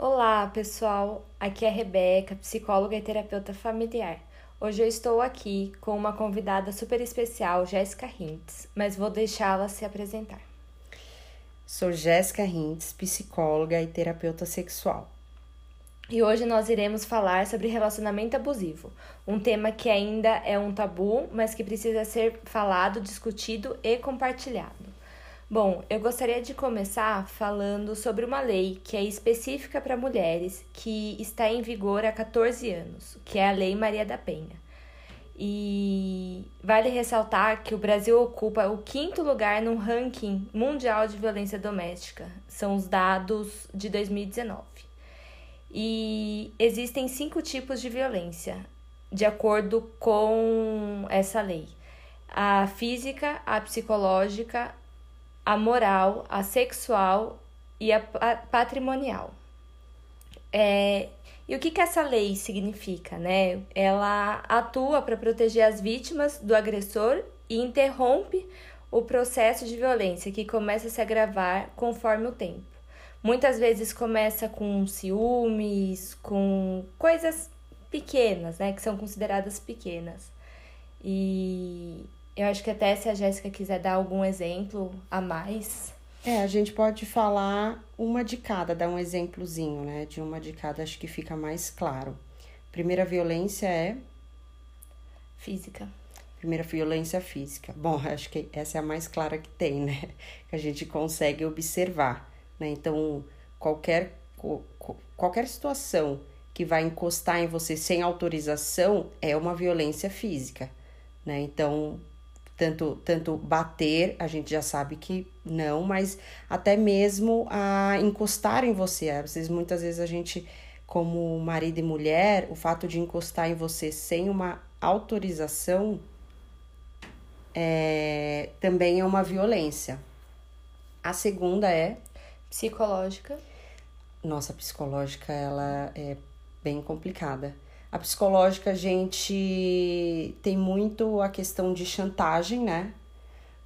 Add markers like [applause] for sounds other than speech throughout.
Olá, pessoal. Aqui é a Rebeca, psicóloga e terapeuta familiar. Hoje eu estou aqui com uma convidada super especial, Jéssica Hintz, mas vou deixá-la se apresentar. Sou Jéssica Hintz, psicóloga e terapeuta sexual. E hoje nós iremos falar sobre relacionamento abusivo, um tema que ainda é um tabu, mas que precisa ser falado, discutido e compartilhado. Bom, eu gostaria de começar falando sobre uma lei que é específica para mulheres, que está em vigor há 14 anos, que é a Lei Maria da Penha. E vale ressaltar que o Brasil ocupa o quinto lugar no ranking mundial de violência doméstica. São os dados de 2019. E existem cinco tipos de violência, de acordo com essa lei: a física, a psicológica, a moral, a sexual e a patrimonial. É, e o que, que essa lei significa? Né? Ela atua para proteger as vítimas do agressor e interrompe o processo de violência que começa a se agravar conforme o tempo. Muitas vezes começa com ciúmes, com coisas pequenas, né, que são consideradas pequenas. E eu acho que até se a Jéssica quiser dar algum exemplo a mais. É, a gente pode falar uma de cada, dar um exemplozinho, né? De uma de cada, acho que fica mais claro. Primeira violência é. Física. Primeira violência física. Bom, [laughs] acho que essa é a mais clara que tem, né? Que a gente consegue observar. Né? Então, qualquer, qualquer situação que vai encostar em você sem autorização é uma violência física. Né? Então, tanto, tanto bater, a gente já sabe que não, mas até mesmo a encostar em você. Às vezes, muitas vezes a gente, como marido e mulher, o fato de encostar em você sem uma autorização é, também é uma violência. A segunda é Psicológica. Nossa, psicológica, ela é bem complicada. A psicológica, a gente tem muito a questão de chantagem, né?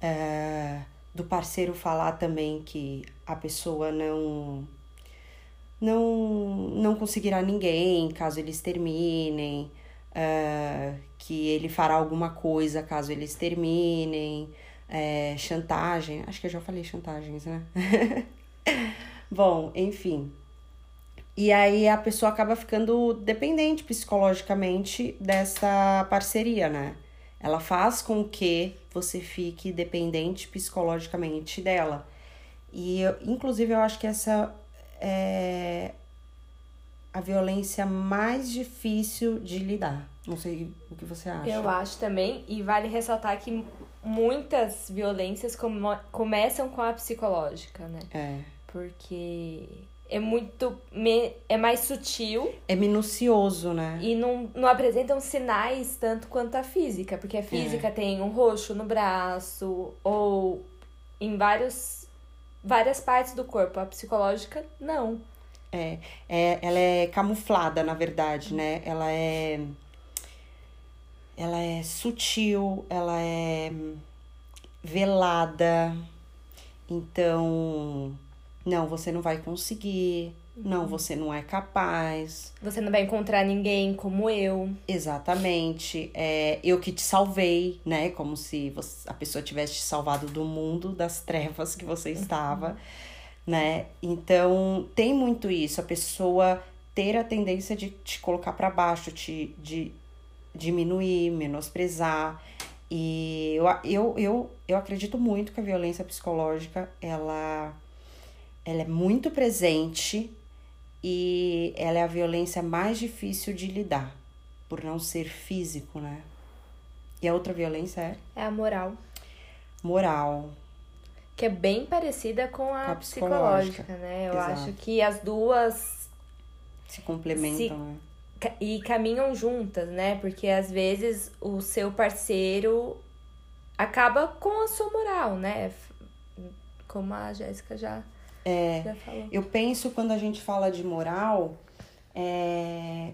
É, do parceiro falar também que a pessoa não não não conseguirá ninguém caso eles terminem, é, que ele fará alguma coisa caso eles terminem, é, chantagem, acho que eu já falei chantagens, né? [laughs] Bom, enfim. E aí a pessoa acaba ficando dependente psicologicamente dessa parceria, né? Ela faz com que você fique dependente psicologicamente dela. E eu, inclusive eu acho que essa é a violência mais difícil de lidar. Não sei o que você acha. Eu acho também, e vale ressaltar que muitas violências come começam com a psicológica, né? É. Porque é muito. Me, é mais sutil. É minucioso, né? E não, não apresentam sinais tanto quanto a física. Porque a física é. tem um roxo no braço ou em vários, várias partes do corpo. A psicológica, não. É, é, ela é camuflada, na verdade, né? Ela é ela é sutil, ela é velada. Então, não, você não vai conseguir. Não, uhum. você não é capaz. Você não vai encontrar ninguém como eu. Exatamente. É, eu que te salvei, né? Como se você, a pessoa tivesse te salvado do mundo das trevas que você estava, uhum. né? Então, tem muito isso. A pessoa ter a tendência de te colocar para baixo, te, de diminuir, menosprezar. E eu, eu, eu, eu acredito muito que a violência psicológica, ela, ela é muito presente e ela é a violência mais difícil de lidar, por não ser físico, né? E a outra violência é? É a moral. Moral. Que é bem parecida com a, a psicológica, né? Eu Exato. acho que as duas se complementam, se... né? e caminham juntas, né? Porque às vezes o seu parceiro acaba com a sua moral, né? Como a Jéssica já, é. Eu penso quando a gente fala de moral, é...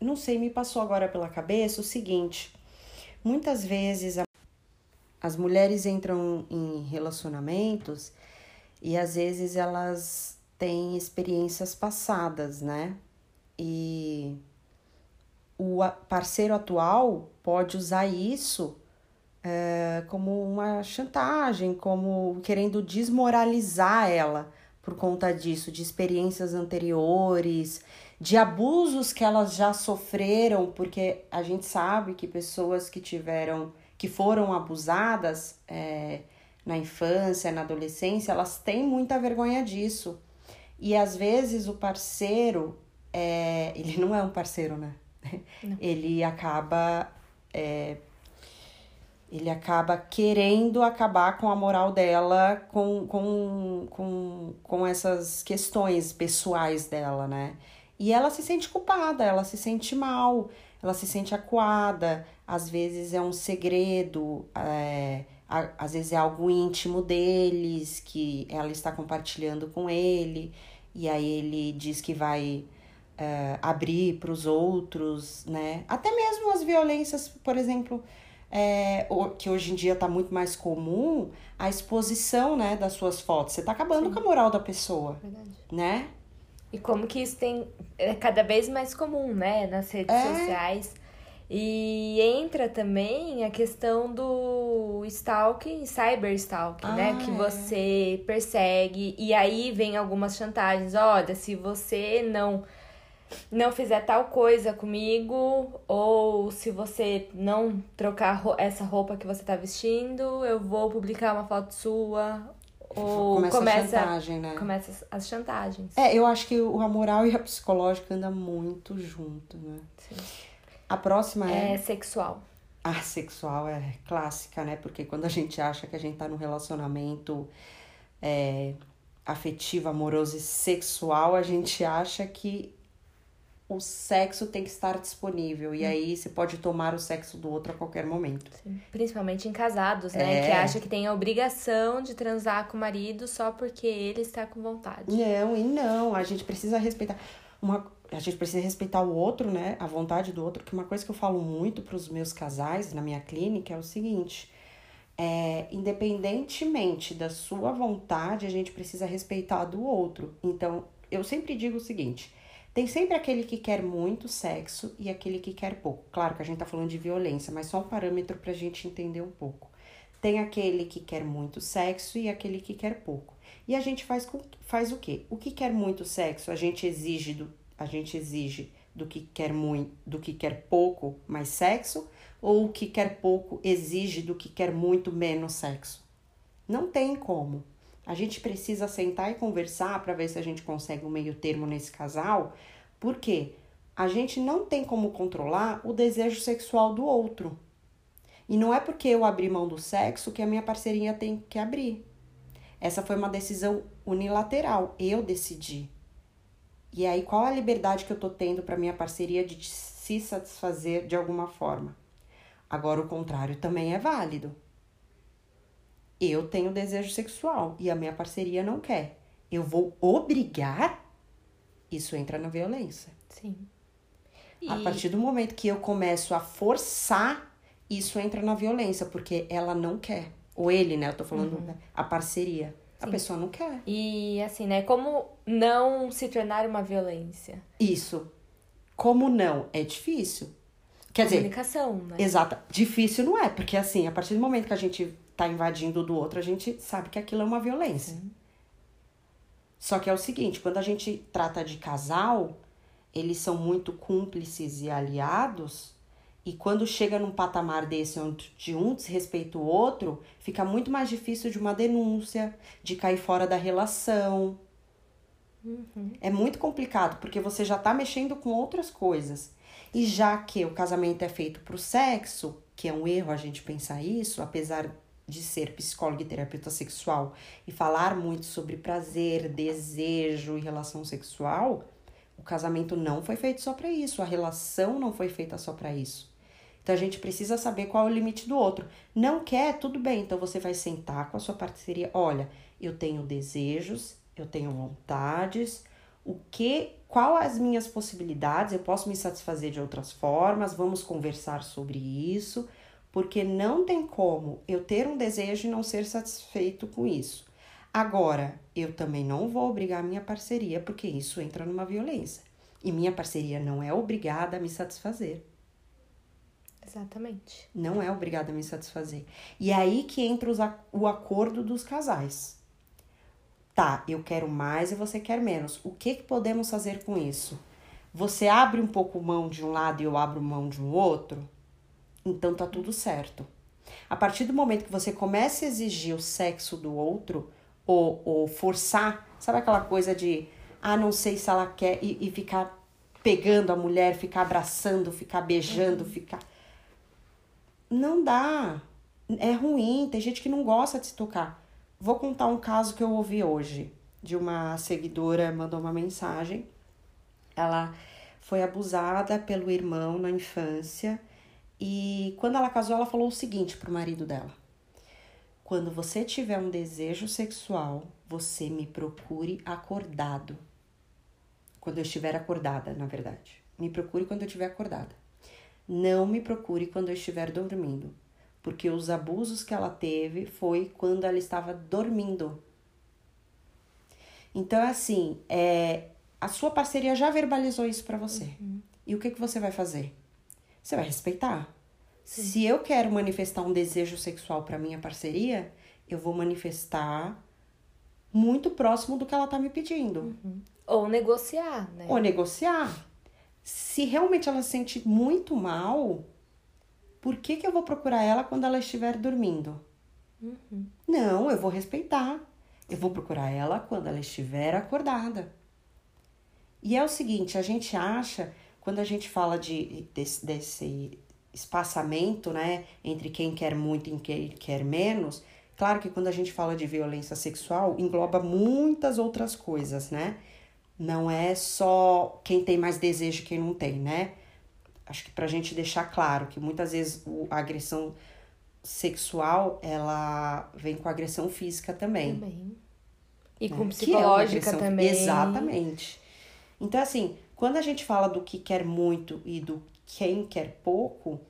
não sei, me passou agora pela cabeça o seguinte: muitas vezes a... as mulheres entram em relacionamentos e às vezes elas tem experiências passadas, né? E o parceiro atual pode usar isso é, como uma chantagem, como querendo desmoralizar ela por conta disso, de experiências anteriores, de abusos que elas já sofreram, porque a gente sabe que pessoas que tiveram, que foram abusadas é, na infância, na adolescência, elas têm muita vergonha disso. E às vezes o parceiro, é, [laughs] ele não é um parceiro, né? Não. Ele acaba é, ele acaba querendo acabar com a moral dela, com, com, com, com essas questões pessoais dela, né? E ela se sente culpada, ela se sente mal, ela se sente acuada, às vezes é um segredo, é, às vezes é algo íntimo deles que ela está compartilhando com ele, e aí ele diz que vai é, abrir para os outros, né? Até mesmo as violências, por exemplo, é, que hoje em dia está muito mais comum, a exposição né, das suas fotos. Você está acabando Sim. com a moral da pessoa, Verdade. né? E como que isso tem é cada vez mais comum, né, nas redes é. sociais. E entra também a questão do stalking, cyber stalking, né? ah, né? Que é. você persegue e aí vem algumas chantagens. Olha, se você não não fizer tal coisa comigo, ou se você não trocar essa roupa que você tá vestindo, eu vou publicar uma foto sua, ou começa, começa a chantagem, né? Começa as chantagens. É, eu acho que a moral e a psicológica andam muito junto, né? Sim. A próxima é... É sexual. A sexual é clássica, né? Porque quando a gente acha que a gente tá num relacionamento é, afetivo, amoroso e sexual, a gente acha que o sexo tem que estar disponível. E hum. aí você pode tomar o sexo do outro a qualquer momento. Sim. Principalmente em casados, né? É. Que acha que tem a obrigação de transar com o marido só porque ele está com vontade. Não, e não. A gente precisa respeitar. Uma, a gente precisa respeitar o outro, né? A vontade do outro. Que uma coisa que eu falo muito para os meus casais na minha clínica é o seguinte. É, independentemente da sua vontade, a gente precisa respeitar do outro. Então, eu sempre digo o seguinte: tem sempre aquele que quer muito sexo e aquele que quer pouco. Claro que a gente tá falando de violência, mas só um parâmetro pra gente entender um pouco. Tem aquele que quer muito sexo e aquele que quer pouco. E a gente faz, com, faz o quê? O que quer muito sexo, a gente exige do, a gente exige do que quer muito, do que quer pouco mais sexo, ou o que quer pouco exige do que quer muito menos sexo. Não tem como. A gente precisa sentar e conversar para ver se a gente consegue um meio termo nesse casal, porque a gente não tem como controlar o desejo sexual do outro. E não é porque eu abri mão do sexo que a minha parceirinha tem que abrir. Essa foi uma decisão unilateral, eu decidi. E aí qual a liberdade que eu tô tendo para minha parceria de se satisfazer de alguma forma? Agora o contrário também é válido eu tenho desejo sexual e a minha parceria não quer. Eu vou obrigar? Isso entra na violência. Sim. E... A partir do momento que eu começo a forçar, isso entra na violência, porque ela não quer. Ou ele, né? Eu tô falando uhum. a parceria. Sim. A pessoa não quer. E assim, né? Como não se tornar uma violência? Isso. Como não? É difícil. Quer Comunicação, dizer, né? Exato. Difícil não é, porque assim, a partir do momento que a gente tá invadindo do outro, a gente sabe que aquilo é uma violência. Sim. Só que é o seguinte, quando a gente trata de casal, eles são muito cúmplices e aliados, e quando chega num patamar desse onde um desrespeita o outro, fica muito mais difícil de uma denúncia, de cair fora da relação. Uhum. É muito complicado, porque você já tá mexendo com outras coisas. E já que o casamento é feito pro sexo, que é um erro a gente pensar isso, apesar de ser psicóloga e terapeuta sexual e falar muito sobre prazer, desejo e relação sexual, o casamento não foi feito só para isso, a relação não foi feita só para isso. Então a gente precisa saber qual é o limite do outro. Não quer, tudo bem, então você vai sentar com a sua parceria. Olha, eu tenho desejos, eu tenho vontades, o que, qual as minhas possibilidades? Eu posso me satisfazer de outras formas, vamos conversar sobre isso porque não tem como eu ter um desejo e não ser satisfeito com isso. Agora, eu também não vou obrigar minha parceria, porque isso entra numa violência. E minha parceria não é obrigada a me satisfazer. Exatamente. Não é obrigada a me satisfazer. E é aí que entra os, o acordo dos casais. Tá, eu quero mais e você quer menos. O que, que podemos fazer com isso? Você abre um pouco mão de um lado e eu abro mão de um outro? Então tá tudo certo. A partir do momento que você começa a exigir o sexo do outro, ou, ou forçar, sabe aquela coisa de, ah, não sei se ela quer, e, e ficar pegando a mulher, ficar abraçando, ficar beijando, uhum. ficar. Não dá. É ruim, tem gente que não gosta de se tocar. Vou contar um caso que eu ouvi hoje, de uma seguidora mandou uma mensagem. Ela foi abusada pelo irmão na infância e quando ela casou, ela falou o seguinte pro marido dela: Quando você tiver um desejo sexual, você me procure acordado. Quando eu estiver acordada, na verdade. Me procure quando eu estiver acordada. Não me procure quando eu estiver dormindo, porque os abusos que ela teve foi quando ela estava dormindo. Então, assim, é, a sua parceria já verbalizou isso para você. Uhum. E o que, que você vai fazer? Você vai respeitar. Sim. Se eu quero manifestar um desejo sexual para minha parceria, eu vou manifestar muito próximo do que ela tá me pedindo. Uhum. Ou negociar, né? Ou negociar. Se realmente ela se sente muito mal, por que, que eu vou procurar ela quando ela estiver dormindo? Uhum. Não, eu vou respeitar. Eu vou procurar ela quando ela estiver acordada. E é o seguinte, a gente acha quando a gente fala de, desse, desse espaçamento, né, entre quem quer muito e quem quer menos, claro que quando a gente fala de violência sexual, engloba muitas outras coisas, né? Não é só quem tem mais desejo e quem não tem, né? Acho que pra gente deixar claro que muitas vezes a agressão sexual, ela vem com agressão física também. Também. E né? com psicológica é também. Exatamente. Então, assim, quando a gente fala do que quer muito e do quem quer pouco,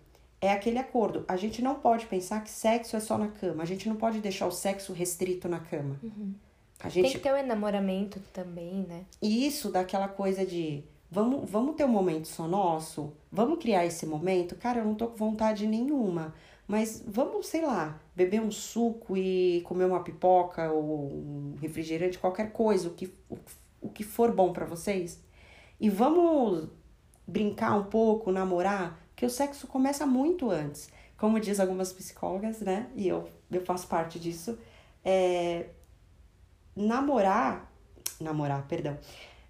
é aquele acordo. A gente não pode pensar que sexo é só na cama. A gente não pode deixar o sexo restrito na cama. Uhum. A gente... Tem que ter o um enamoramento também, né? Isso, daquela coisa de vamos, vamos ter um momento só nosso? Vamos criar esse momento? Cara, eu não tô com vontade nenhuma. Mas vamos, sei lá, beber um suco e comer uma pipoca ou um refrigerante, qualquer coisa, o que, o, o que for bom para vocês. E vamos brincar um pouco, namorar, que o sexo começa muito antes. Como diz algumas psicólogas, né? E eu, eu faço parte disso. É, namorar, namorar, perdão.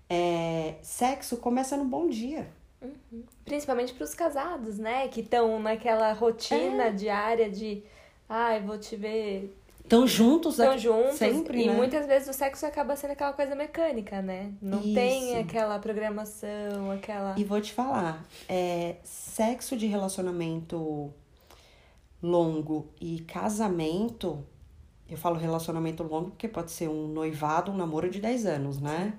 É, sexo começa no bom dia. Uhum. Principalmente para os casados, né? Que estão naquela rotina é. diária de, ai, ah, vou te ver Estão juntos Estão juntos. Sempre, e né? muitas vezes o sexo acaba sendo aquela coisa mecânica, né? Não Isso. tem aquela programação, aquela. E vou te falar, é, sexo de relacionamento longo e casamento. Eu falo relacionamento longo porque pode ser um noivado, um namoro de 10 anos, né?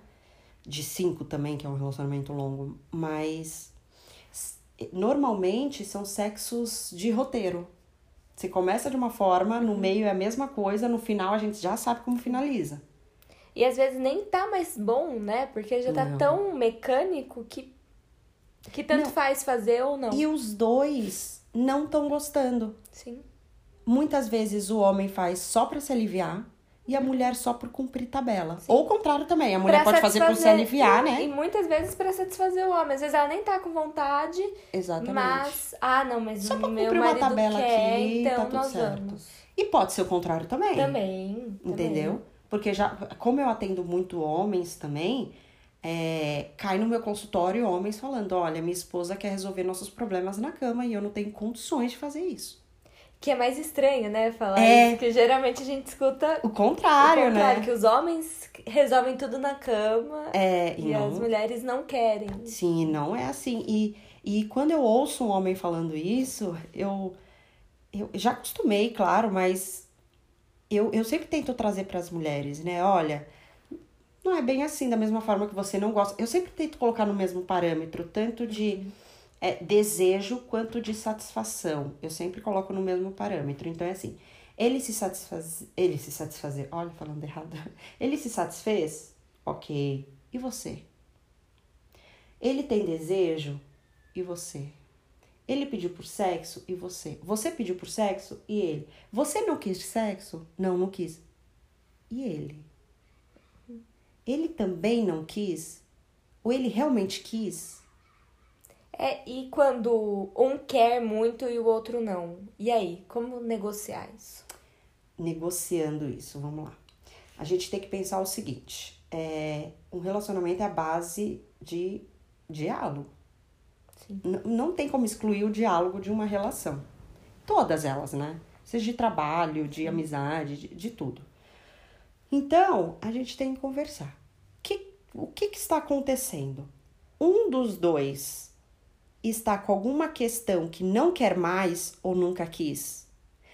De 5 também, que é um relacionamento longo. Mas normalmente são sexos de roteiro. Você começa de uma forma, no uhum. meio é a mesma coisa, no final a gente já sabe como finaliza. E às vezes nem tá mais bom, né? Porque já tá não. tão mecânico que que tanto não. faz fazer ou não. E os dois não estão gostando. Sim. Muitas vezes o homem faz só para se aliviar e a mulher só por cumprir tabela. Sim. Ou o contrário também, a mulher pra pode fazer por se aliviar, né? E muitas vezes para satisfazer o homem. Às vezes ela nem tá com vontade. Exatamente. Mas, ah, não, mas só o meu cumprir uma tabela quer, aqui, então tá tudo certo. vamos. E pode ser o contrário também. Também. Entendeu? Também. Porque já, como eu atendo muito homens também, é, cai no meu consultório homens falando: olha, minha esposa quer resolver nossos problemas na cama e eu não tenho condições de fazer isso. Que é mais estranho, né? Falar é. isso, porque geralmente a gente escuta o contrário, o contrário né? Que os homens resolvem tudo na cama é, e, e não... as mulheres não querem. Sim, não é assim. E, e quando eu ouço um homem falando isso, eu, eu já acostumei, claro, mas eu, eu sempre tento trazer para as mulheres, né? Olha, não é bem assim, da mesma forma que você não gosta. Eu sempre tento colocar no mesmo parâmetro, tanto de. Uhum é, desejo quanto de satisfação. Eu sempre coloco no mesmo parâmetro. Então é assim: Ele se satisfaz. Ele se satisfazer. Olha, falando errado. [laughs] Ele se satisfez? Ok. E você? Ele tem desejo? E você? Ele pediu por sexo? E você? Você pediu por sexo? E ele? Você não quis sexo? Não, não quis. E ele? Ele também não quis? Ou ele realmente quis? É, e quando um quer muito e o outro não? E aí, como negociar isso? Negociando isso, vamos lá. A gente tem que pensar o seguinte: é, um relacionamento é a base de diálogo. Não tem como excluir o diálogo de uma relação. Todas elas, né? Seja de trabalho, de amizade, de, de tudo. Então, a gente tem que conversar. Que, o que, que está acontecendo? Um dos dois está com alguma questão que não quer mais ou nunca quis.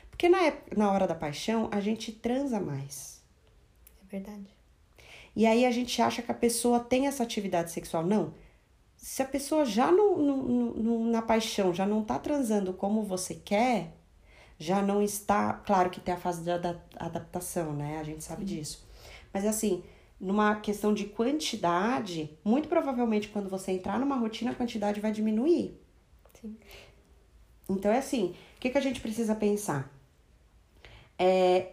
Porque na, na hora da paixão, a gente transa mais. É verdade. E aí a gente acha que a pessoa tem essa atividade sexual. Não. Se a pessoa já no, no, no, na paixão já não está transando como você quer, já não está. Claro que tem a fase de adaptação, né? A gente sabe Sim. disso. Mas assim, numa questão de quantidade, muito provavelmente quando você entrar numa rotina, a quantidade vai diminuir. Sim. Então é assim, o que, que a gente precisa pensar? É,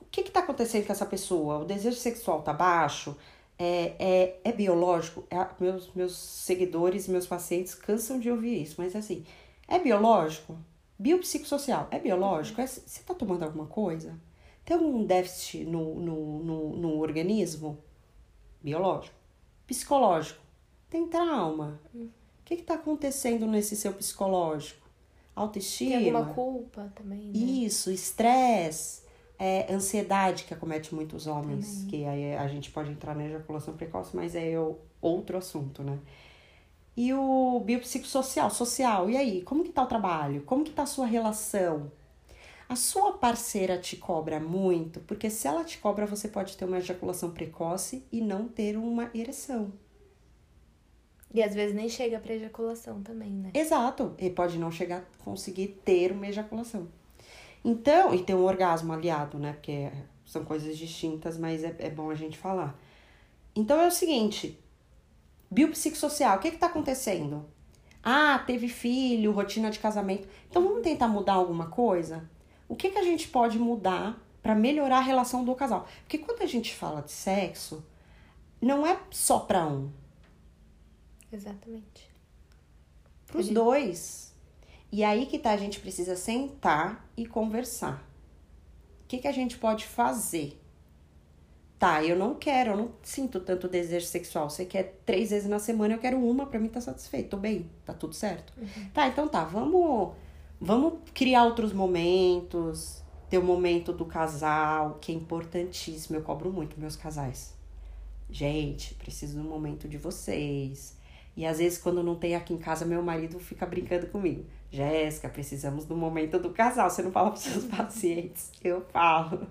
o que está acontecendo com essa pessoa? O desejo sexual tá baixo? É, é, é biológico? É, meus, meus seguidores, meus pacientes cansam de ouvir isso, mas assim, é biológico? Biopsicossocial, é biológico? É, você tá tomando alguma coisa? Tem algum déficit no, no, no, no organismo? Biológico. Psicológico. Tem trauma. O que está acontecendo nesse seu psicológico? Autoestima? Tem alguma culpa também, né? Isso, estresse, é, ansiedade que acomete muitos homens, também. que aí a gente pode entrar na ejaculação precoce, mas é outro assunto, né? E o biopsicossocial, social, e aí? Como que tá o trabalho? Como que tá a sua relação? A sua parceira te cobra muito, porque se ela te cobra, você pode ter uma ejaculação precoce e não ter uma ereção. E às vezes nem chega para ejaculação também, né? Exato, e pode não chegar conseguir ter uma ejaculação. Então, e ter um orgasmo aliado, né? Porque são coisas distintas, mas é, é bom a gente falar. Então é o seguinte: biopsicossocial, o que está acontecendo? Ah, teve filho, rotina de casamento. Então vamos tentar mudar alguma coisa? O que, que a gente pode mudar para melhorar a relação do casal? Porque quando a gente fala de sexo, não é só para um. Exatamente. Para os gente... dois. E aí que tá, a gente precisa sentar e conversar. O que, que a gente pode fazer? Tá, eu não quero, eu não sinto tanto desejo sexual. Você quer três vezes na semana, eu quero uma, pra mim tá satisfeito, tô bem, tá tudo certo. Uhum. Tá, então tá, vamos Vamos criar outros momentos, ter o momento do casal, que é importantíssimo. Eu cobro muito meus casais. Gente, preciso do momento de vocês. E às vezes, quando não tem aqui em casa, meu marido fica brincando comigo. Jéssica, precisamos do momento do casal. Você não fala para seus [laughs] pacientes. Eu falo.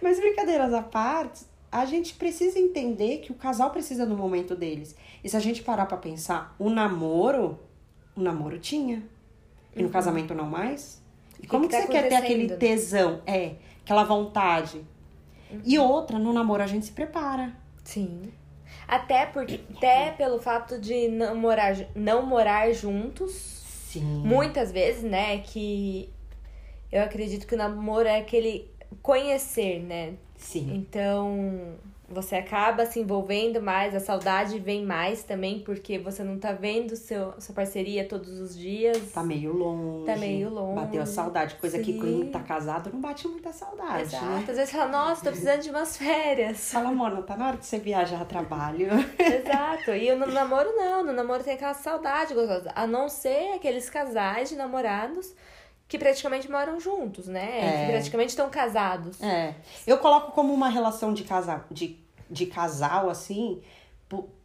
Mas brincadeiras à parte, a gente precisa entender que o casal precisa do momento deles. E se a gente parar para pensar, o namoro, o namoro tinha. E no casamento não mais? E como que, que, tá você quer ter aquele tesão? É, aquela vontade. Uhum. E outra, no namoro a gente se prepara. Sim. Até, porque, até pelo fato de não morar, não morar juntos. Sim. Muitas vezes, né? Que eu acredito que o namoro é aquele conhecer, né? Sim. Então, você acaba se envolvendo mais, a saudade vem mais também, porque você não tá vendo seu, sua parceria todos os dias. Tá meio longe. Tá meio longe. Bateu a saudade, coisa Sim. que quando tá casado não bate muita saudade. Exato. Né? Às vezes fala, nossa, tô precisando de umas férias. Fala, mano, tá na hora de você viajar a trabalho. Exato. E no [laughs] namoro não, no namoro tem aquela saudade gostosa. A não ser aqueles casais de namorados que praticamente moram juntos, né? É. Que praticamente estão casados. É. Eu coloco como uma relação de casal, de de casal, assim,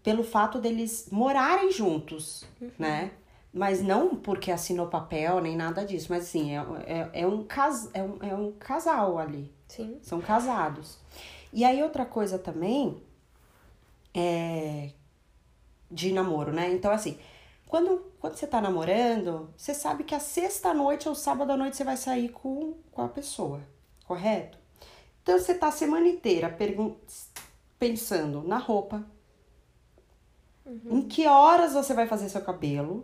pelo fato deles morarem juntos, uhum. né? Mas não porque assinou papel nem nada disso, mas assim, é, é, é, um, cas, é, um, é um casal ali. Sim. São casados. E aí, outra coisa também é de namoro, né? Então, assim, Quando, quando você tá namorando, você sabe que a sexta noite ou sábado à noite você vai sair com, com a pessoa, correto? Então você tá a semana inteira pensando na roupa, uhum. em que horas você vai fazer seu cabelo,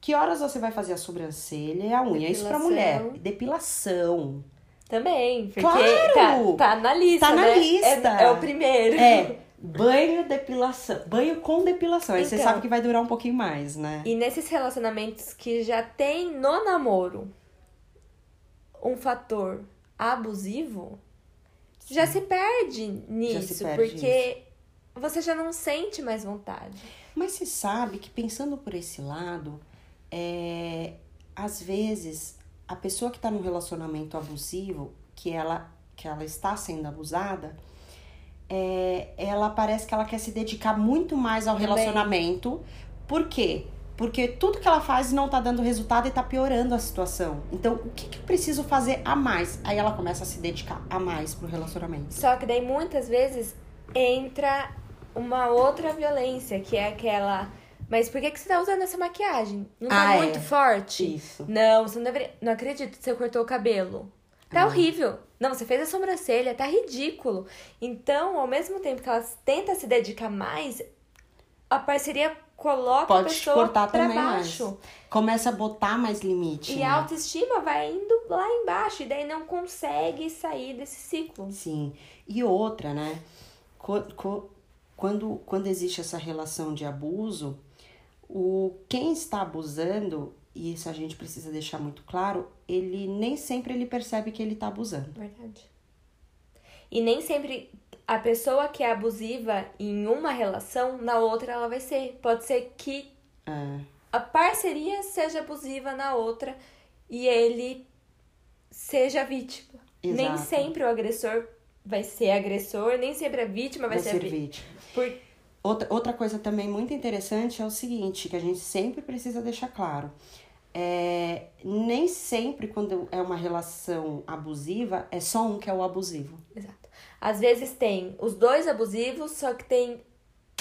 que horas você vai fazer a sobrancelha e a unha. Depilação. Isso pra mulher. Depilação. Também, porque claro! tá, tá na lista. Tá na né? lista. É, é, o primeiro. É. Banho, depilação. Banho com depilação. Aí então, você sabe que vai durar um pouquinho mais, né? E nesses relacionamentos que já tem no namoro um fator abusivo. Já se perde nisso. Se perde porque você já não sente mais vontade. Mas você sabe que pensando por esse lado, é, às vezes a pessoa que está num relacionamento abusivo, que ela, que ela está sendo abusada, é, ela parece que ela quer se dedicar muito mais ao relacionamento. Por quê? Porque tudo que ela faz não tá dando resultado e tá piorando a situação. Então, o que, que eu preciso fazer a mais? Aí ela começa a se dedicar a mais pro relacionamento. Só que daí muitas vezes entra uma outra violência, que é aquela mas por que, que você tá usando essa maquiagem? Não tá ah, muito é. forte? Isso. Não, você não deveria. Não acredito que você cortou o cabelo. Tá ah. horrível. Não, você fez a sobrancelha, tá ridículo. Então, ao mesmo tempo que ela tenta se dedicar mais, a parceria coloca Pode a pessoa cortar pra também baixo. Mais. Começa a botar mais limite. E né? a autoestima vai indo lá embaixo, e daí não consegue sair desse ciclo. Sim. E outra, né? Quando, quando existe essa relação de abuso, o quem está abusando, e isso a gente precisa deixar muito claro, ele nem sempre ele percebe que ele está abusando. Verdade. E nem sempre a pessoa que é abusiva em uma relação, na outra ela vai ser. Pode ser que é. a parceria seja abusiva na outra e ele seja vítima. Exato. Nem sempre o agressor vai ser agressor, nem sempre a vítima vai, vai ser, ser vítima. Por Outra, outra coisa também muito interessante é o seguinte, que a gente sempre precisa deixar claro. É, nem sempre quando é uma relação abusiva, é só um que é o abusivo. Exato. Às vezes tem os dois abusivos, só que tem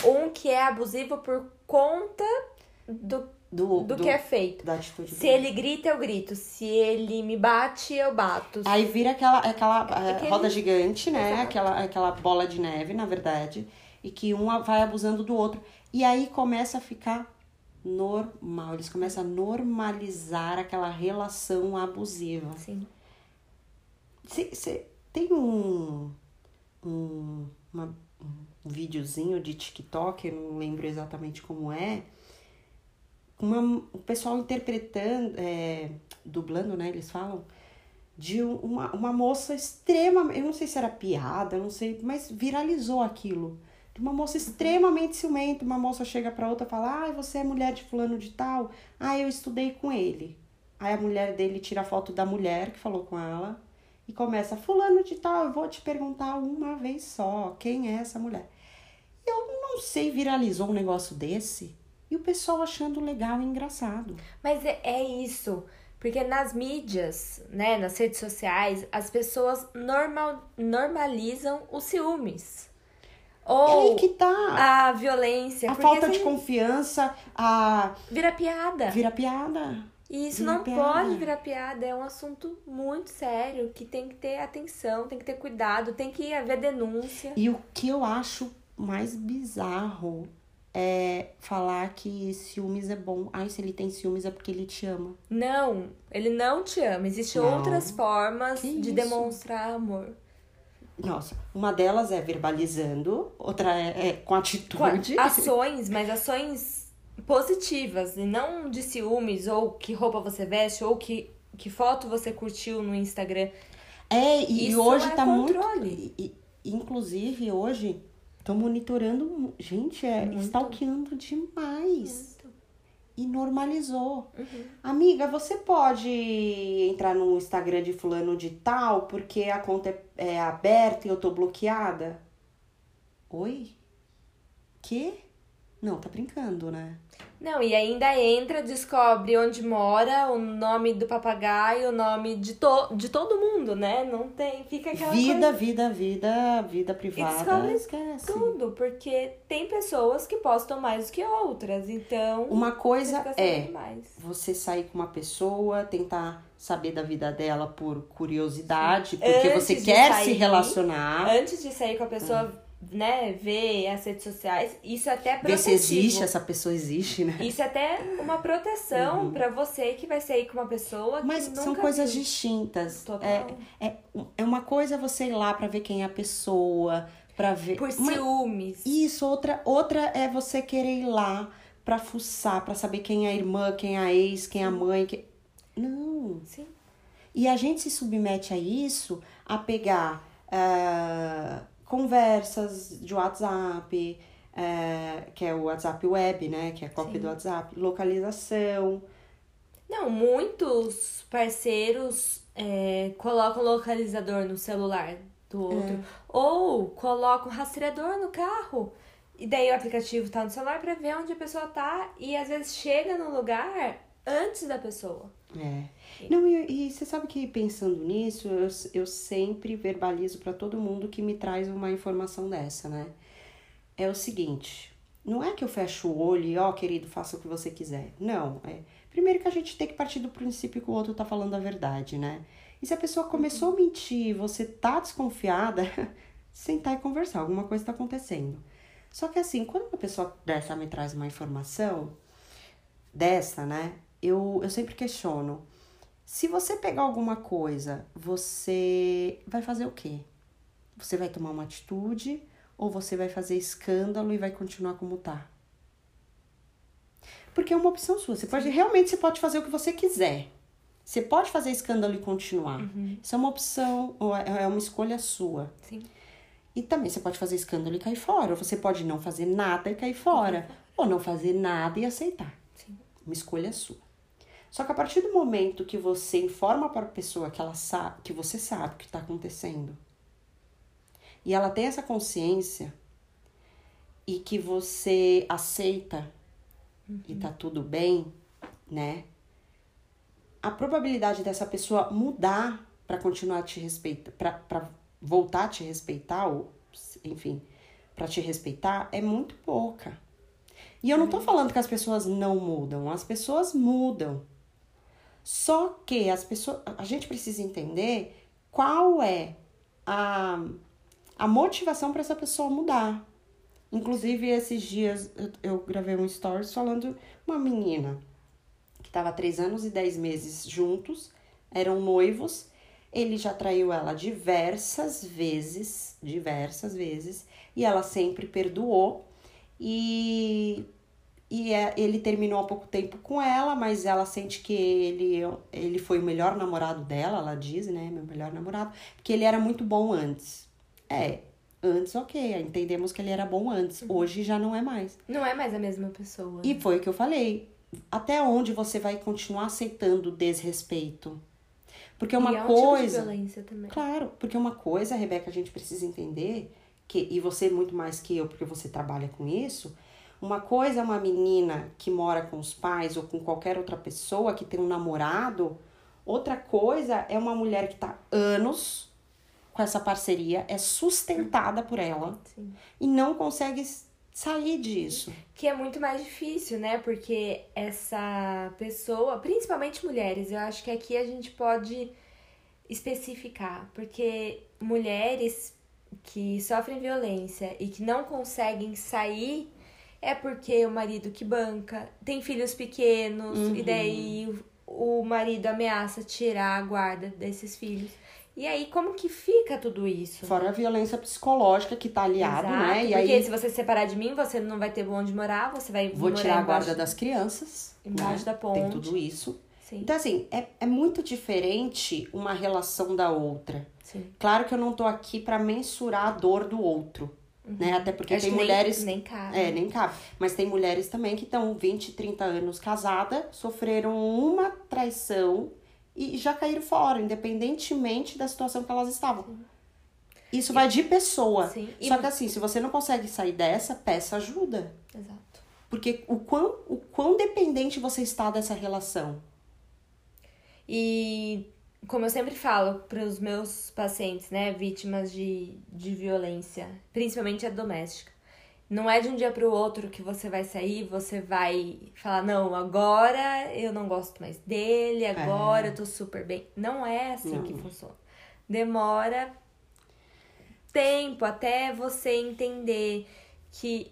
um que é abusivo por conta do, do, do, do que é feito. Da atitude Se dele. ele grita, eu grito. Se ele me bate, eu bato. Aí vira aquela, aquela é roda gigante, né? Aquela, aquela bola de neve, na verdade e que um vai abusando do outro. E aí começa a ficar normal, eles começam a normalizar aquela relação abusiva. Sim. Cê, cê tem um, um, uma, um videozinho de TikTok, eu não lembro exatamente como é, uma, o pessoal interpretando, é, dublando, né, eles falam, de uma, uma moça extrema, eu não sei se era piada, não sei, mas viralizou aquilo uma moça extremamente ciumenta, uma moça chega para outra e fala: "Ah, você é mulher de fulano de tal? Ah, eu estudei com ele". Aí a mulher dele tira a foto da mulher que falou com ela e começa: "Fulano de tal, eu vou te perguntar uma vez só, quem é essa mulher?". Eu não sei, viralizou um negócio desse e o pessoal achando legal e engraçado. Mas é, é isso. Porque nas mídias, né, nas redes sociais, as pessoas normal, normalizam os ciúmes. Ou é que tá. a violência. A falta de confiança, a. Vira piada. Vira piada. E isso vira não piada. pode virar piada, é um assunto muito sério, que tem que ter atenção, tem que ter cuidado, tem que haver denúncia. E o que eu acho mais bizarro é falar que ciúmes é bom. Ai, se ele tem ciúmes é porque ele te ama. Não, ele não te ama. Existem outras formas que de isso? demonstrar amor. Nossa, uma delas é verbalizando, outra é, é com atitude. Com ações, mas ações positivas e não de ciúmes, ou que roupa você veste, ou que, que foto você curtiu no Instagram. É, e Isso hoje é tá controle. muito. Inclusive, hoje, tô monitorando. Gente, é muito. stalkeando demais. Muito e normalizou. Uhum. Amiga, você pode entrar no Instagram de fulano de tal porque a conta é, é aberta e eu tô bloqueada? Oi? Que? Não, tá brincando, né? Não, e ainda entra, descobre onde mora, o nome do papagaio, o nome de, to de todo mundo, né? Não tem. Fica aquela vida, coisa. vida, vida, vida E privada. descobre Esquece. tudo, porque tem pessoas que postam mais do que outras, então. Uma coisa é mais. você sair com uma pessoa, tentar saber da vida dela por curiosidade, porque Antes você quer se sair, relacionar, Antes de sair com a pessoa, né, ver as redes sociais, isso é até ver protetivo. se existe, essa pessoa existe, né? Isso é até uma proteção pra você que vai sair com uma pessoa que Mas são coisas viu. distintas. Total. É, é, é uma coisa você ir lá pra ver quem é a pessoa, pra ver. Por Mas- ciúmes. Isso, outra, outra é você querer ir lá pra fuçar, pra saber quem é a irmã, quem é a ex, quem é a mãe. Não. Sim. E a gente se submete a isso, a pegar ah, conversas de WhatsApp, eh, que é o WhatsApp web, né? Que é a cópia Sim. do WhatsApp, localização. Não, muitos parceiros é, colocam localizador no celular do outro. Ou colocam rastreador no carro. E daí o aplicativo tá no celular pra ver onde a pessoa tá. E às vezes chega no lugar antes da pessoa. É. Não, e, e você sabe que pensando nisso, eu, eu sempre verbalizo pra todo mundo que me traz uma informação dessa, né? É o seguinte, não é que eu fecho o olho e, ó, querido, faça o que você quiser. Não, é. Primeiro que a gente tem que partir do princípio que o outro tá falando a verdade, né? E se a pessoa começou a mentir e você tá desconfiada, [laughs] sentar e conversar, alguma coisa tá acontecendo. Só que assim, quando uma pessoa dessa me traz uma informação dessa, né? Eu, eu sempre questiono. Se você pegar alguma coisa, você vai fazer o quê? Você vai tomar uma atitude ou você vai fazer escândalo e vai continuar como tá? Porque é uma opção sua. Você pode realmente você pode fazer o que você quiser. Você pode fazer escândalo e continuar. Isso é uma opção, ou é é uma escolha sua. Sim. E também você pode fazer escândalo e cair fora. Ou você pode não fazer nada e cair fora. Ou não fazer nada e aceitar. Sim. Uma escolha sua. Só que a partir do momento que você informa para a pessoa que ela sabe, que você sabe o que está acontecendo, e ela tem essa consciência e que você aceita e tá tudo bem, né? A probabilidade dessa pessoa mudar para continuar te respeitar, para voltar a te respeitar ou enfim, para te respeitar é muito pouca. E eu não tô falando que as pessoas não mudam, as pessoas mudam. Só que as pessoas, a gente precisa entender qual é a, a motivação para essa pessoa mudar. Inclusive, esses dias eu, gravei um stories falando uma menina que estava três anos e dez meses juntos, eram noivos. Ele já traiu ela diversas vezes, diversas vezes, e ela sempre perdoou. E e é, ele terminou há pouco tempo com ela, mas ela sente que ele, ele foi o melhor namorado dela, ela diz, né? Meu melhor namorado, porque ele era muito bom antes. É, antes, ok, entendemos que ele era bom antes. Hoje já não é mais. Não é mais a mesma pessoa. E foi o que eu falei. Até onde você vai continuar aceitando desrespeito? Porque uma e é um tipo de coisa. violência também. Claro, porque uma coisa, Rebeca, a gente precisa entender que, e você muito mais que eu, porque você trabalha com isso, uma coisa é uma menina que mora com os pais ou com qualquer outra pessoa que tem um namorado, outra coisa é uma mulher que tá anos com essa parceria, é sustentada por ela Sim. e não consegue sair disso. Que é muito mais difícil, né? Porque essa pessoa, principalmente mulheres, eu acho que aqui a gente pode especificar. Porque mulheres que sofrem violência e que não conseguem sair é porque o marido que banca tem filhos pequenos e daí o, marido ameaça tirar a guarda desses filhos. E aí, como que fica tudo isso? Fora a violência psicológica que tá aliado, Exato, né? E porque aí se você se separar de mim, você não vai ter onde morar, você vai vou tirar a embaixo- guarda das crianças. embaixo né? da ponte. Tem tudo isso. Sim, Então, assim, é, é muito diferente uma relação da outra. sim. Claro que eu não tô aqui pra mensurar a dor do outro, né? Até porque Acho tem que nem- mulheres. Nem, cabe. É, nem cabe. Mas tem mulheres também que estão 20, 30 anos casada, sofreram uma traição e já caíram fora, independentemente da situação que elas estavam. Isso vai de pessoa. Sim. E- Só que assim, se você não consegue sair dessa, peça ajuda. Exato. Porque o quão, o quão dependente você está dessa relação. E como eu sempre falo para os meus pacientes, né, vítimas de, de violência, principalmente a doméstica, não é de um dia para o outro que você vai sair, você vai falar, não, agora eu não gosto mais dele, agora é. eu tô super bem. Não é assim não. que funciona. Demora tempo até você entender que,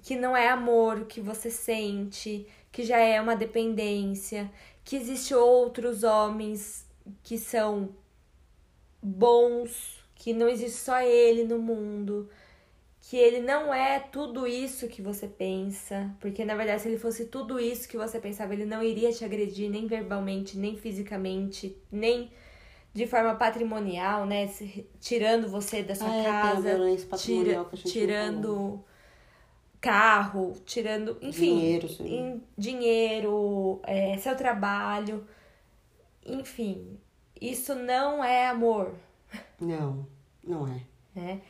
que não é amor o que você sente, que já é uma dependência, que existe outros homens que são bons, que não existe só ele no mundo, que ele não é tudo isso que você pensa, porque na verdade se ele fosse tudo isso que você pensava, ele não iria te agredir nem verbalmente, nem fisicamente, nem de forma patrimonial, né, tirando você da sua ah, casa, é, tira, tirando carro, tirando, enfim, dinheiro, sim. dinheiro é, seu trabalho, enfim, isso não é amor. Não, não é. Né?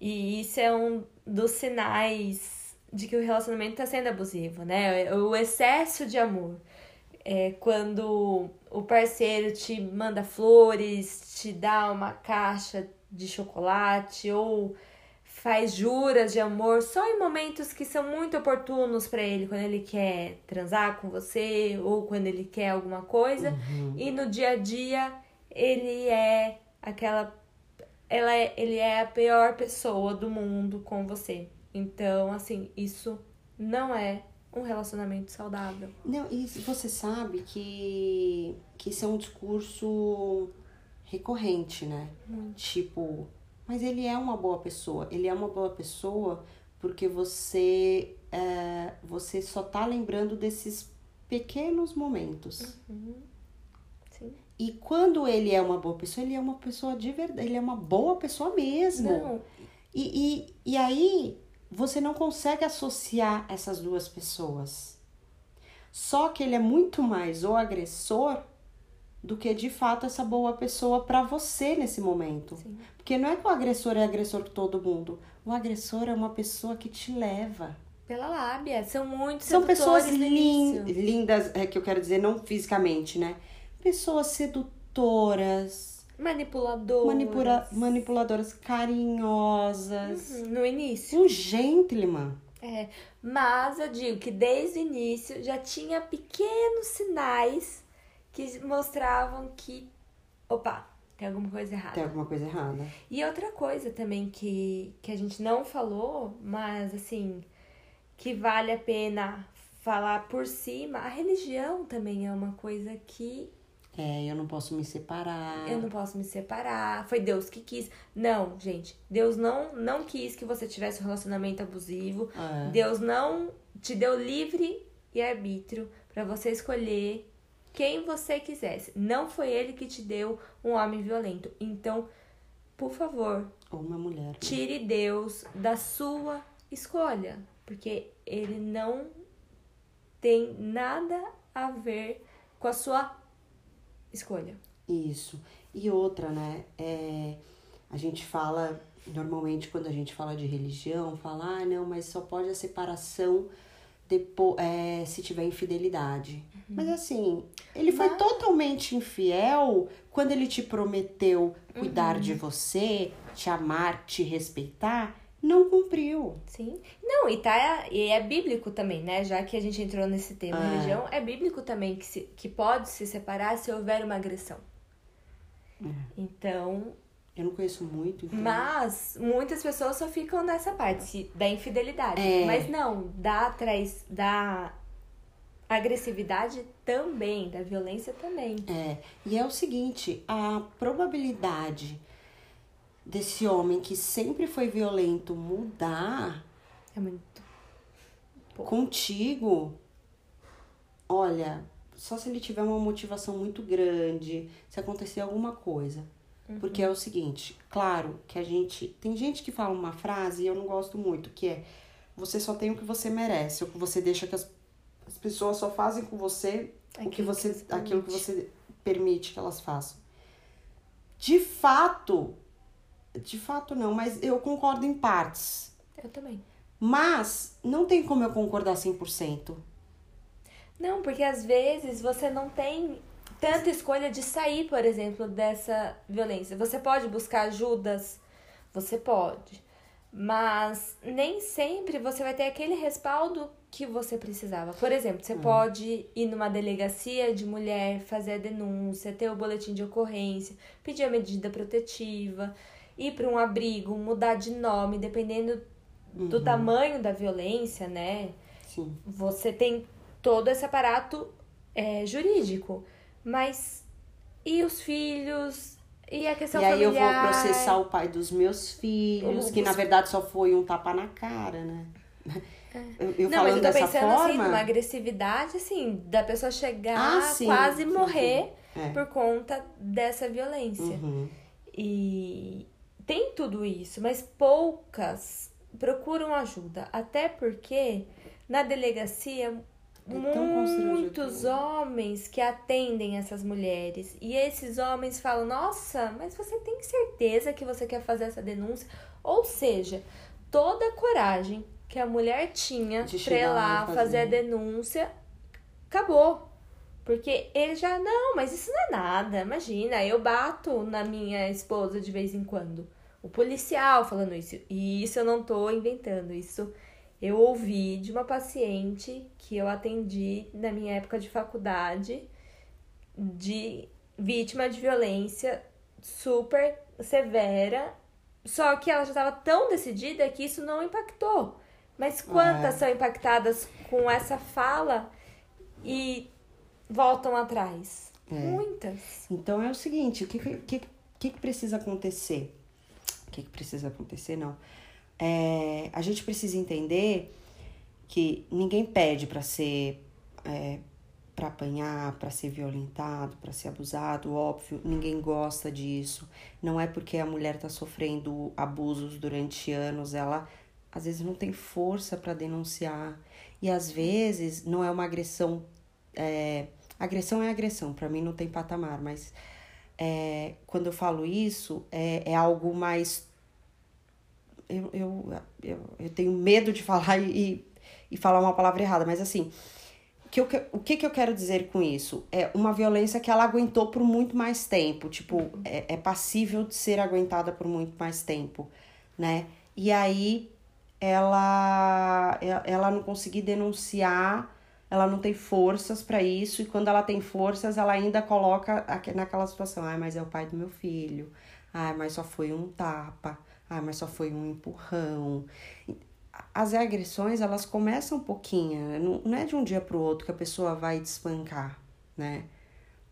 E isso é um dos sinais de que o relacionamento está sendo abusivo, né? O excesso de amor. É quando o parceiro te manda flores, te dá uma caixa de chocolate ou faz juras de amor só em momentos que são muito oportunos para ele, quando ele quer transar com você ou quando ele quer alguma coisa, uhum. e no dia a dia ele é aquela ela é, ele é a pior pessoa do mundo com você. Então, assim, isso não é um relacionamento saudável. Não, e você sabe que que isso é um discurso recorrente, né? Hum. Tipo, mas ele é uma boa pessoa. Ele é uma boa pessoa porque você, é, você só tá lembrando desses pequenos momentos. Uhum. Sim. E quando ele é uma boa pessoa, ele é uma pessoa de verdade, ele é uma boa pessoa mesmo. Não. E, e, e aí você não consegue associar essas duas pessoas. Só que ele é muito mais o agressor do que de fato essa boa pessoa para você nesse momento. Sim. Porque não é que o agressor é agressor com todo mundo. O agressor é uma pessoa que te leva. Pela lábia. São muitos São pessoas lin lindas, é que eu quero dizer, não fisicamente, né? Pessoas sedutoras. Manipuladoras. Manipula manipuladoras carinhosas. Uhum, no início. Um gentleman. É, mas eu digo que desde o início já tinha pequenos sinais que mostravam que, opa, tem alguma coisa errada. Tem alguma coisa errada. E outra coisa também que, que a gente não falou, mas assim, que vale a pena falar por cima, a religião também é uma coisa que. É, eu não posso me separar. Eu não posso me separar. Foi Deus que quis. Não, gente. Deus não, não quis que você tivesse um relacionamento abusivo. É. Deus não te deu livre e arbítrio para você escolher quem você quisesse. Não foi ele que te deu um homem violento. Então, por favor, ou uma mulher. Né? Tire Deus da sua escolha, porque ele não tem nada a ver com a sua escolha. Isso. E outra, né? É, a gente fala, normalmente, quando a gente fala de religião, fala, ah, não, mas só pode a separação depois, é, se tiver infidelidade. Uhum. Mas assim, ele foi Mas... totalmente infiel quando ele te prometeu cuidar uhum. de você, te amar, te respeitar. Não cumpriu. Sim. Não, e, tá, e é bíblico também, né? Já que a gente entrou nesse tema é. religião, é bíblico também que, se, que pode se separar se houver uma agressão. É. Então, eu não conheço muito. Então... Mas muitas pessoas só ficam nessa parte da infidelidade. É. Mas não, da, traz, da agressividade também, da violência também. É. E é o seguinte, a probabilidade desse homem que sempre foi violento mudar é muito pouco. contigo. Olha, só se ele tiver uma motivação muito grande, se acontecer alguma coisa. Uhum. Porque é o seguinte, claro que a gente. Tem gente que fala uma frase e eu não gosto muito, que é você só tem o que você merece, ou que você deixa que as, as pessoas só fazem com você aquilo o que você. Que aquilo que você permite que elas façam. De fato, de fato não, mas eu concordo em partes. Eu também. Mas não tem como eu concordar 100%. Não, porque às vezes você não tem tanta escolha de sair, por exemplo, dessa violência. Você pode buscar ajudas, você pode. Mas nem sempre você vai ter aquele respaldo que você precisava. Por exemplo, você uhum. pode ir numa delegacia de mulher, fazer a denúncia, ter o boletim de ocorrência, pedir a medida protetiva, ir para um abrigo, mudar de nome, dependendo do uhum. tamanho da violência, né? Sim. Você tem todo esse aparato é, jurídico. Mas e os filhos? E a questão e aí familiar? eu vou processar o pai dos meus filhos, que na verdade só foi um tapa na cara, né? É. [laughs] Eu, eu não, mas eu tô pensando assim, forma... assim, numa agressividade, assim, da pessoa chegar ah, sim, quase sim, morrer. É. por conta dessa violência. Uhum. E tem tudo isso, mas poucas procuram ajuda. Até porque na delegacia muitos homens que atendem essas mulheres. E esses homens falam: Nossa, mas você tem certeza que você quer fazer essa denúncia? Ou seja, toda a coragem que a mulher tinha pra ir lá fazer. fazer a denúncia acabou. Porque ele já, não, mas isso não é nada. Imagina, eu bato na minha esposa de vez em quando. O policial falando isso. E isso eu não tô inventando. Isso eu ouvi de uma paciente que eu atendi na minha época de faculdade, de vítima de violência super severa, só que ela já estava tão decidida que isso não impactou. Mas quantas é. são impactadas com essa fala e voltam atrás? É. Muitas. Então é o seguinte, o que, que, que, que precisa acontecer? O que, que precisa acontecer, não? É, a gente precisa entender que ninguém pede para ser é, para apanhar, para ser violentado, para ser abusado, óbvio, ninguém gosta disso. Não é porque a mulher está sofrendo abusos durante anos, ela às vezes não tem força para denunciar e às vezes não é uma agressão. É, agressão é agressão, para mim não tem patamar, mas é, quando eu falo isso é, é algo mais eu, eu, eu, eu tenho medo de falar [laughs] e, e falar uma palavra errada, mas assim, que eu, o que, que eu quero dizer com isso? É uma violência que ela aguentou por muito mais tempo, tipo, é, é passível de ser aguentada por muito mais tempo, né? E aí ela, ela não conseguir denunciar, ela não tem forças para isso, e quando ela tem forças, ela ainda coloca naquela situação, ah, mas é o pai do meu filho, ah, mas só foi um tapa, ah, mas só foi um empurrão. As agressões, elas começam um pouquinho, não, não é de um dia para o outro que a pessoa vai te espancar, né?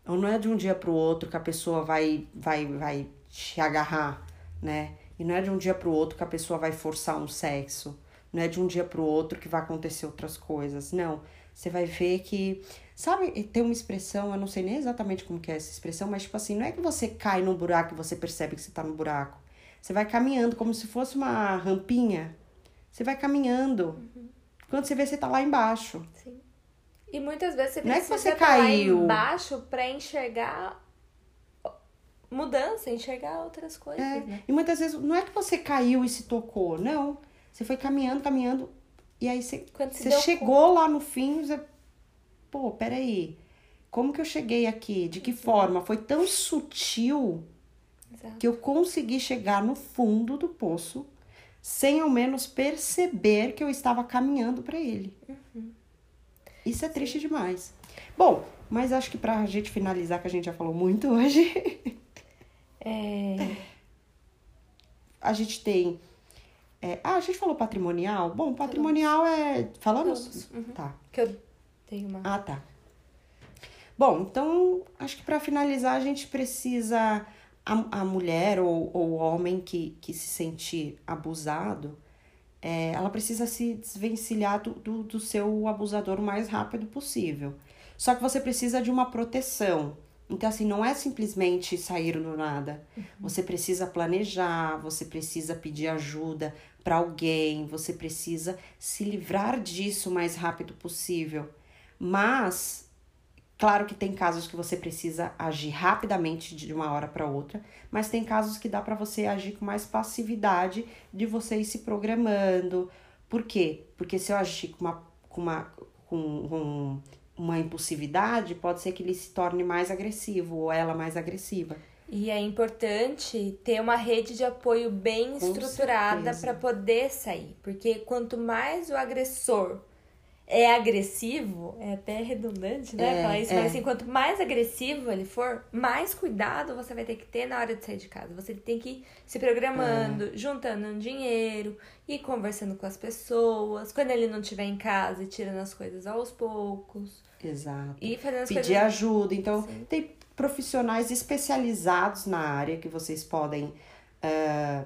Ou não é de um dia para o outro que a pessoa vai, vai, vai te agarrar, né? E não é de um dia para o outro que a pessoa vai forçar um sexo. Não é de um dia para o outro que vai acontecer outras coisas. Não. Você vai ver que. Sabe, tem uma expressão, eu não sei nem exatamente como que é essa expressão, mas tipo assim, não é que você cai no buraco e você percebe que você tá no buraco. Você vai caminhando como se fosse uma rampinha. Você vai caminhando. Uhum. Quando você vê, você tá lá embaixo. Sim. E muitas vezes você não precisa é que você caiu. lá embaixo para enxergar mudança, enxergar outras coisas. É. Né? E muitas vezes não é que você caiu e se tocou, não. Você foi caminhando, caminhando, e aí você, você chegou conta. lá no fim, você. Pô, peraí. Como que eu cheguei aqui? De que uhum. forma? Foi tão sutil Exato. que eu consegui chegar no fundo do poço sem ao menos perceber que eu estava caminhando para ele. Uhum. Isso é triste demais. Bom, mas acho que pra gente finalizar, que a gente já falou muito hoje. [laughs] é... A gente tem. É... ah, a gente falou patrimonial. Bom, patrimonial é. Falamos? Uhum. Tá. Que eu tenho uma. Ah, tá. Bom, então acho que para finalizar a gente precisa a, a mulher ou, ou o homem que, que se sente abusado, é, ela precisa se desvencilhar do, do, do seu abusador o mais rápido possível. Só que você precisa de uma proteção. Então, assim, não é simplesmente sair do nada. Uhum. Você precisa planejar, você precisa pedir ajuda para alguém, você precisa se livrar disso o mais rápido possível. Mas Claro que tem casos que você precisa agir rapidamente de uma hora para outra, mas tem casos que dá para você agir com mais passividade, de você ir se programando, Por quê? Porque se eu agir com uma, com uma, com, com uma impulsividade, pode ser que ele se torne mais agressivo ou ela mais agressiva. E é importante ter uma rede de apoio bem Com estruturada para poder sair, porque quanto mais o agressor é agressivo, é até redundante, né? É, falar isso, é. mas assim, quanto mais agressivo ele for, mais cuidado você vai ter que ter na hora de sair de casa. Você tem que ir se programando, É. juntando um dinheiro, ir conversando com as pessoas, quando ele não estiver em casa, e tirando as coisas aos poucos, Exato. e fazendo as Pedir coisas ajuda. Então, Sim. tem profissionais especializados na área que vocês podem ah,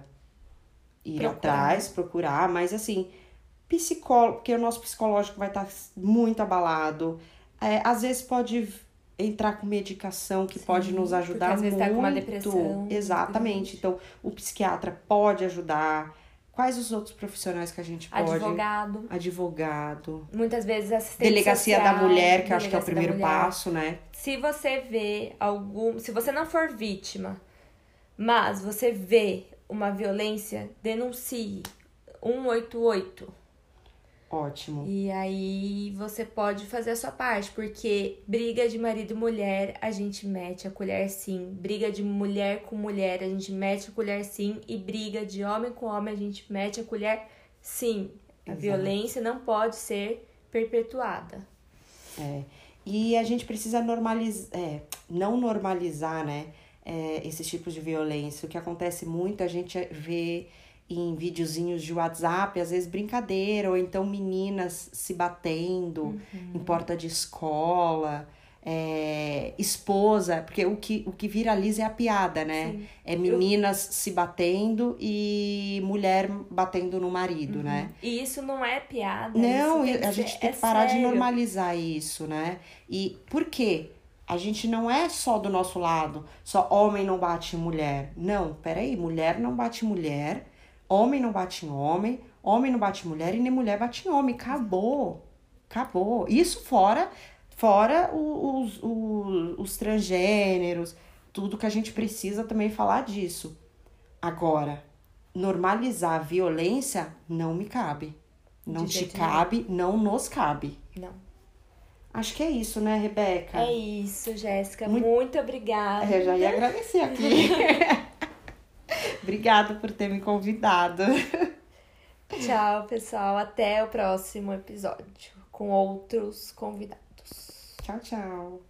ir Procurar. atrás, procurar, mas assim, psicólogo, porque o nosso psicológico vai estar muito abalado. É, às vezes pode entrar com medicação que Sim, pode nos ajudar às vezes muito. tá com uma depressão, Exatamente. Então, o psiquiatra pode ajudar. Quais os outros profissionais que a gente pode? advogado. Advogado. Muitas vezes assistente Delegacia social, da mulher, que eu acho que é o primeiro passo, né? Se você vê algum, se você não for vítima, mas você vê uma violência, denuncie 188. Ótimo. E aí você pode fazer a sua parte, porque briga de marido e mulher, a gente mete a colher sim. Briga de mulher com mulher, a gente mete a colher sim. E briga de homem com homem, a gente mete a colher sim. A Exato. violência não pode ser perpetuada. É. E a gente precisa normalizar, é, não normalizar, né, é, esses tipos de violência. O que acontece muito, a gente vê em videozinhos de WhatsApp, às vezes brincadeira, ou então meninas se batendo em porta de escola, é, esposa, porque o que, o que viraliza é a piada, né? Sim. É meninas se batendo e mulher batendo no marido, né? E isso não é piada. Não, a gente ser- tem é que parar de sério. normalizar isso, né? E por quê? A gente não é só do nosso lado, só homem não bate mulher. Não, peraí, mulher não bate mulher, homem não bate em homem, homem não bate em mulher e nem mulher bate em homem. Acabou. Acabou. Isso fora, fora os, os, os transgêneros, tudo que a gente precisa também falar disso. Agora, normalizar a violência não me cabe. Não te jeito nenhum. cabe, não nos cabe. Não. Acho que é isso, né, Rebeca? É isso, Jéssica. Muito- Muito, obrigada. É, eu já ia agradecer aqui. [laughs] Obrigada por ter me convidado. Tchau, pessoal. Até o próximo episódio com outros convidados. Tchau, tchau.